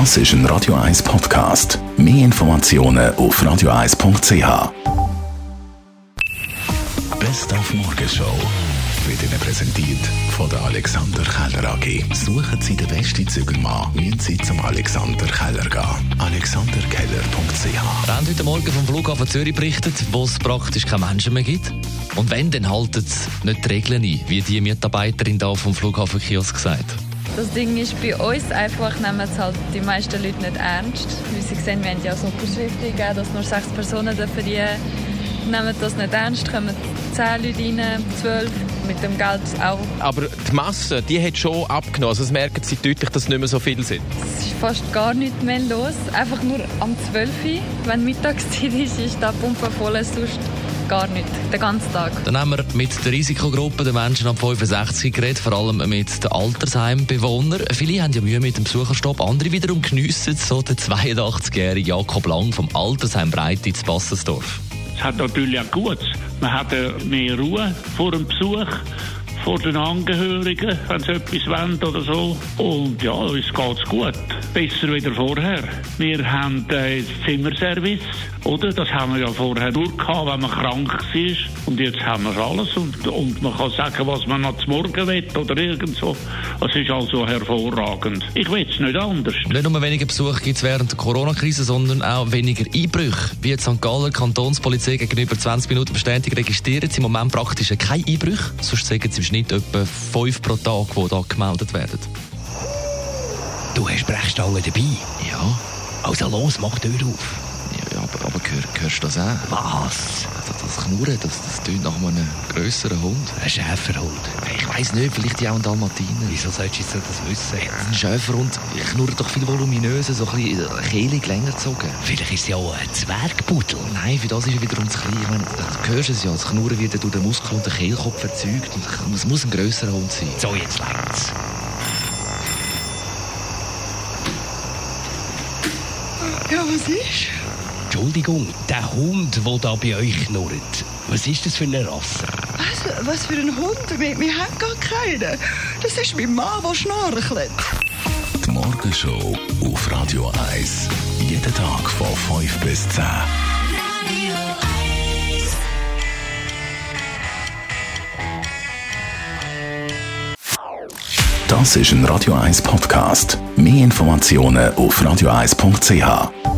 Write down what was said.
Das ist ein Radio 1 Podcast. Mehr Informationen auf radio1.ch. Best auf Morgenshow wird Ihnen präsentiert von der Alexander Keller AG. Suchen Sie den besten Zügelmann, müssen Sie zum Alexander Keller gehen. alexanderkeller.ch Wir haben heute Morgen vom Flughafen Zürich berichtet, wo es praktisch keine Menschen mehr gibt. Und wenn, dann halten sie nicht die Regeln ein, wie die Mitarbeiterin da vom Flughafen Kiosk gesagt. Das Ding ist bei uns einfach, nehmen es halt die meisten Leute nicht ernst. Wie Sie sehen, wir haben ja so Unterschriften gegeben, dass nur sechs Personen dürfen die nehmen das nicht ernst, kommen zehn Leute rein, zwölf, mit dem Geld auch. Aber die Masse, die hat schon abgenommen. Also das merken Sie deutlich, dass es nicht mehr so viele sind. Es ist fast gar nichts mehr los. Einfach nur am 12 Uhr, wenn Mittagszeit ist, ist da Pumpe voll, sonst gar nicht, den ganzen Tag. Dann haben wir mit der Risikogruppe der Menschen ab 65 geredet, vor allem mit den Altersheimbewohnern. Viele haben ja Mühe mit dem Besucherstopp, andere wiederum geniessen so den 82-jährigen Jakob Lang vom Altersheim Breite in Bassensdorf. Es hat natürlich auch Gutes. Man hat äh, mehr Ruhe vor dem Besuch, vor den Angehörigen, wenn sie etwas wollen oder so. Und ja, uns geht's gut. Besser wieder vorher. Wir haben äh, Zimmerservice, oder? Das haben wir ja vorher nur gehabt, wenn man krank war. Und jetzt haben wir alles. Und, und man kann sagen, was man noch zum Morgen will oder irgend so. Es ist also hervorragend. Ich will es nicht anders. Nicht nur weniger Besuch gibt es während der Corona-Krise, sondern auch weniger Einbrüche. Wie die St. Galler Kantonspolizei gegenüber 20 Minuten bestätigt, registrieren sie im Moment praktisch keine Einbrüche. Sonst sagen sie im Schnitt etwa fünf pro Tag, die da gemeldet werden. Du hast Brechstangen dabei. Ja, Also los, mach die Tür auf. Hör, hörst du das auch? Was? Das, das Knurren, das, das tönt nach einem grösseren Hund. Ein Schäferhund. Ich weiss nicht, vielleicht ja auch ein Dalmatiner. Wieso sollst du jetzt das wissen? Ein Schäferhund knurrt doch viel voluminöser, so ein bisschen äh, kehlig länger gezogen. Vielleicht ist es ja auch ein Zwergpudel. Nein, für das ist er wiederum zu klein. Ich meine, du hörst es ja, das Knurren wird ja durch den Muskel und den Kehlkopf erzeugt. Und es muss ein grösserer Hund sein. So, jetzt längt's. Ja, was ist? Entschuldigung, der Hund, der da bei euch knurrt. Was ist das für eine Rasse? Was, was für ein Hund? Wir, wir haben gar keinen. Das ist mein Mann, der schnorchelt. Die Morgenshow auf Radio 1. Jeden Tag von 5 bis 10. Das ist ein Radio 1 Podcast. Mehr Informationen auf radio1.ch.